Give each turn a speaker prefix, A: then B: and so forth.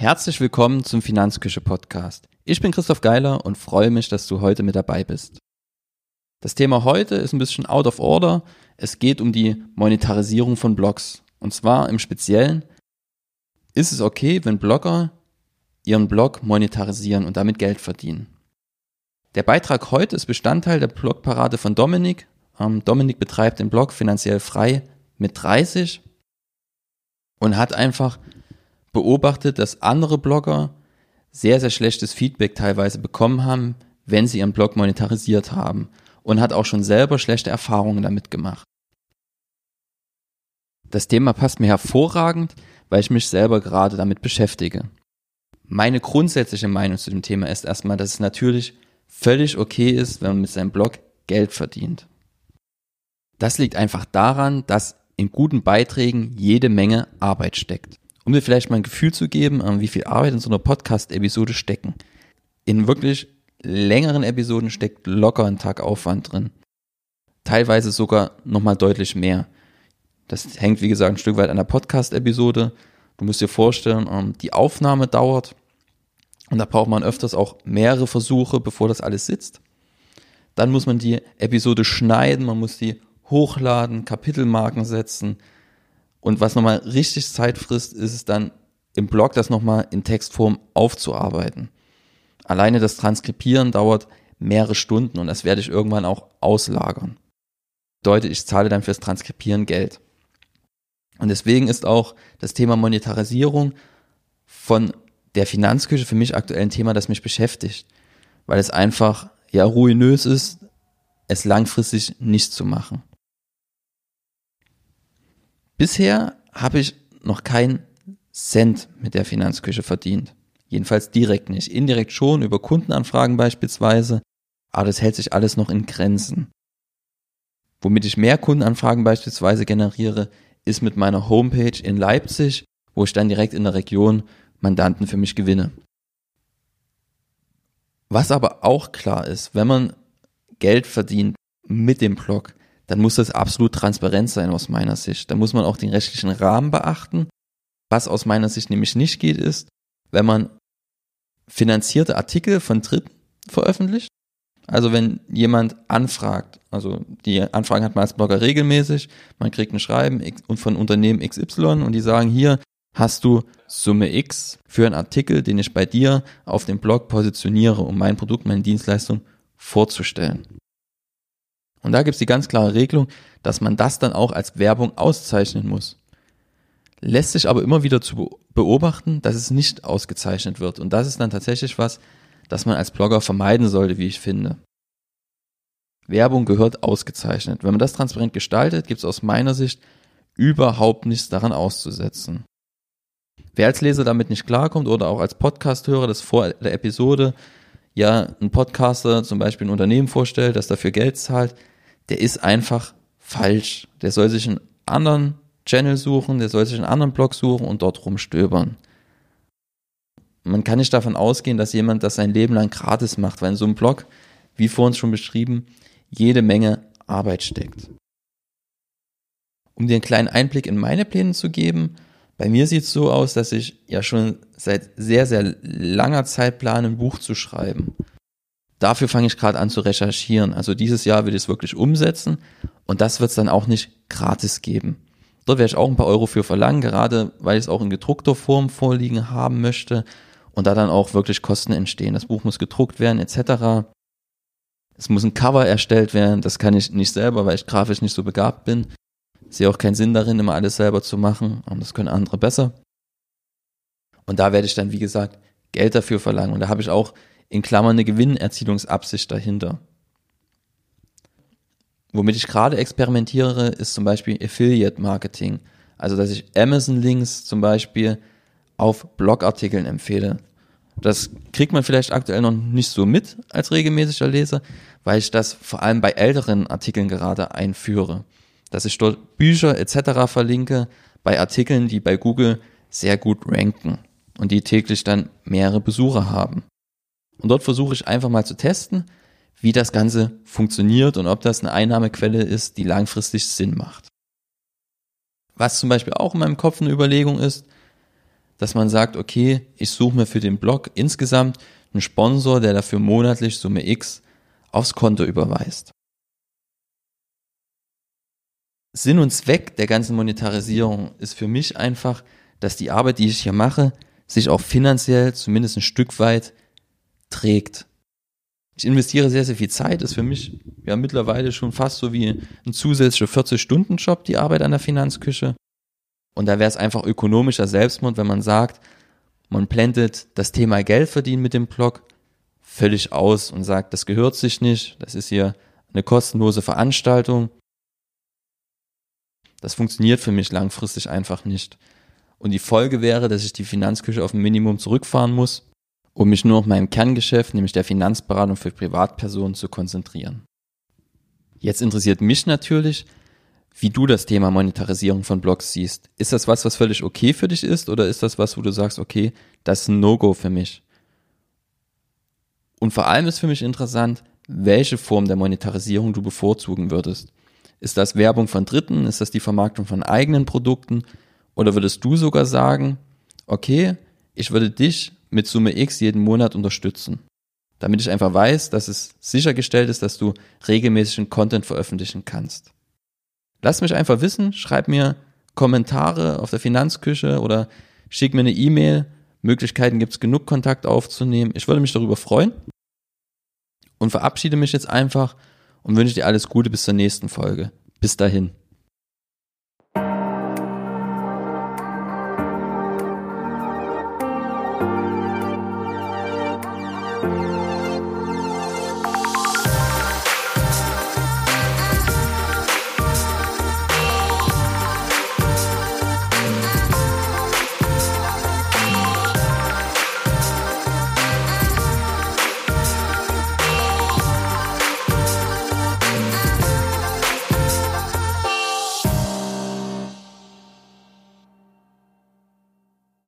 A: Herzlich willkommen zum Finanzküche Podcast. Ich bin Christoph Geiler und freue mich, dass du heute mit dabei bist. Das Thema heute ist ein bisschen out of order. Es geht um die Monetarisierung von Blogs. Und zwar im Speziellen, ist es okay, wenn Blogger ihren Blog monetarisieren und damit Geld verdienen? Der Beitrag heute ist Bestandteil der Blogparade von Dominik. Ähm, Dominik betreibt den Blog finanziell frei mit 30 und hat einfach beobachtet, dass andere Blogger sehr, sehr schlechtes Feedback teilweise bekommen haben, wenn sie ihren Blog monetarisiert haben und hat auch schon selber schlechte Erfahrungen damit gemacht. Das Thema passt mir hervorragend, weil ich mich selber gerade damit beschäftige. Meine grundsätzliche Meinung zu dem Thema ist erstmal, dass es natürlich völlig okay ist, wenn man mit seinem Blog Geld verdient. Das liegt einfach daran, dass in guten Beiträgen jede Menge Arbeit steckt um dir vielleicht mal ein Gefühl zu geben, wie viel Arbeit in so einer Podcast-Episode stecken. In wirklich längeren Episoden steckt locker ein Tag Aufwand drin. Teilweise sogar nochmal deutlich mehr. Das hängt, wie gesagt, ein Stück weit an der Podcast-Episode. Du musst dir vorstellen, ähm, die Aufnahme dauert und da braucht man öfters auch mehrere Versuche, bevor das alles sitzt. Dann muss man die Episode schneiden, man muss die hochladen, Kapitelmarken setzen, und was nochmal richtig Zeit frisst, ist es dann im Blog das nochmal in Textform aufzuarbeiten. Alleine das Transkribieren dauert mehrere Stunden und das werde ich irgendwann auch auslagern. Bedeutet, ich zahle dann fürs Transkribieren Geld. Und deswegen ist auch das Thema Monetarisierung von der Finanzküche für mich aktuell ein Thema, das mich beschäftigt, weil es einfach ja ruinös ist, es langfristig nicht zu machen. Bisher habe ich noch keinen Cent mit der Finanzküche verdient. Jedenfalls direkt nicht. Indirekt schon über Kundenanfragen beispielsweise, aber das hält sich alles noch in Grenzen. Womit ich mehr Kundenanfragen beispielsweise generiere, ist mit meiner Homepage in Leipzig, wo ich dann direkt in der Region Mandanten für mich gewinne. Was aber auch klar ist, wenn man Geld verdient mit dem Blog, dann muss das absolut transparent sein aus meiner Sicht. Da muss man auch den rechtlichen Rahmen beachten. Was aus meiner Sicht nämlich nicht geht, ist, wenn man finanzierte Artikel von Dritten veröffentlicht. Also wenn jemand anfragt, also die Anfragen hat man als Blogger regelmäßig, man kriegt ein Schreiben von Unternehmen XY und die sagen, hier hast du Summe X für einen Artikel, den ich bei dir auf dem Blog positioniere, um mein Produkt, meine Dienstleistung vorzustellen. Und da gibt es die ganz klare Regelung, dass man das dann auch als Werbung auszeichnen muss. Lässt sich aber immer wieder zu beobachten, dass es nicht ausgezeichnet wird. Und das ist dann tatsächlich was, das man als Blogger vermeiden sollte, wie ich finde. Werbung gehört ausgezeichnet. Wenn man das transparent gestaltet, gibt es aus meiner Sicht überhaupt nichts daran auszusetzen. Wer als Leser damit nicht klarkommt oder auch als Podcast-Hörer, das vor der Episode ja ein Podcaster zum Beispiel ein Unternehmen vorstellt, das dafür Geld zahlt, der ist einfach falsch. Der soll sich einen anderen Channel suchen, der soll sich einen anderen Blog suchen und dort rumstöbern. Man kann nicht davon ausgehen, dass jemand das sein Leben lang gratis macht, weil in so einem Blog, wie vorhin schon beschrieben, jede Menge Arbeit steckt. Um dir einen kleinen Einblick in meine Pläne zu geben, bei mir sieht es so aus, dass ich ja schon seit sehr, sehr langer Zeit plane, ein Buch zu schreiben. Dafür fange ich gerade an zu recherchieren. Also dieses Jahr will ich es wirklich umsetzen und das wird es dann auch nicht gratis geben. Dort werde ich auch ein paar Euro für verlangen, gerade weil ich es auch in gedruckter Form vorliegen haben möchte und da dann auch wirklich Kosten entstehen. Das Buch muss gedruckt werden etc. Es muss ein Cover erstellt werden, das kann ich nicht selber, weil ich grafisch nicht so begabt bin sehe auch keinen Sinn darin, immer alles selber zu machen. Und das können andere besser. Und da werde ich dann, wie gesagt, Geld dafür verlangen. Und da habe ich auch in Klammern eine Gewinnerzielungsabsicht dahinter. Womit ich gerade experimentiere, ist zum Beispiel Affiliate Marketing. Also, dass ich Amazon-Links zum Beispiel auf Blogartikeln empfehle. Das kriegt man vielleicht aktuell noch nicht so mit als regelmäßiger Leser, weil ich das vor allem bei älteren Artikeln gerade einführe dass ich dort Bücher etc. verlinke bei Artikeln, die bei Google sehr gut ranken und die täglich dann mehrere Besucher haben. Und dort versuche ich einfach mal zu testen, wie das Ganze funktioniert und ob das eine Einnahmequelle ist, die langfristig Sinn macht. Was zum Beispiel auch in meinem Kopf eine Überlegung ist, dass man sagt, okay, ich suche mir für den Blog insgesamt einen Sponsor, der dafür monatlich Summe X aufs Konto überweist. Sinn und Zweck der ganzen Monetarisierung ist für mich einfach, dass die Arbeit, die ich hier mache, sich auch finanziell zumindest ein Stück weit trägt. Ich investiere sehr, sehr viel Zeit, ist für mich ja mittlerweile schon fast so wie ein zusätzlicher 40-Stunden-Job, die Arbeit an der Finanzküche. Und da wäre es einfach ökonomischer Selbstmord, wenn man sagt, man blendet das Thema Geld verdienen mit dem Blog völlig aus und sagt, das gehört sich nicht, das ist hier eine kostenlose Veranstaltung. Das funktioniert für mich langfristig einfach nicht. Und die Folge wäre, dass ich die Finanzküche auf ein Minimum zurückfahren muss um mich nur auf meinem Kerngeschäft, nämlich der Finanzberatung für Privatpersonen, zu konzentrieren. Jetzt interessiert mich natürlich, wie du das Thema Monetarisierung von Blogs siehst. Ist das was, was völlig okay für dich ist oder ist das was, wo du sagst, okay, das ist ein No-Go für mich? Und vor allem ist für mich interessant, welche Form der Monetarisierung du bevorzugen würdest. Ist das Werbung von Dritten? Ist das die Vermarktung von eigenen Produkten? Oder würdest du sogar sagen, okay, ich würde dich mit Summe X jeden Monat unterstützen. Damit ich einfach weiß, dass es sichergestellt ist, dass du regelmäßigen Content veröffentlichen kannst. Lass mich einfach wissen, schreib mir Kommentare auf der Finanzküche oder schick mir eine E-Mail. Möglichkeiten gibt es genug, Kontakt aufzunehmen. Ich würde mich darüber freuen und verabschiede mich jetzt einfach und wünsche dir alles Gute bis zur nächsten Folge. Bis dahin.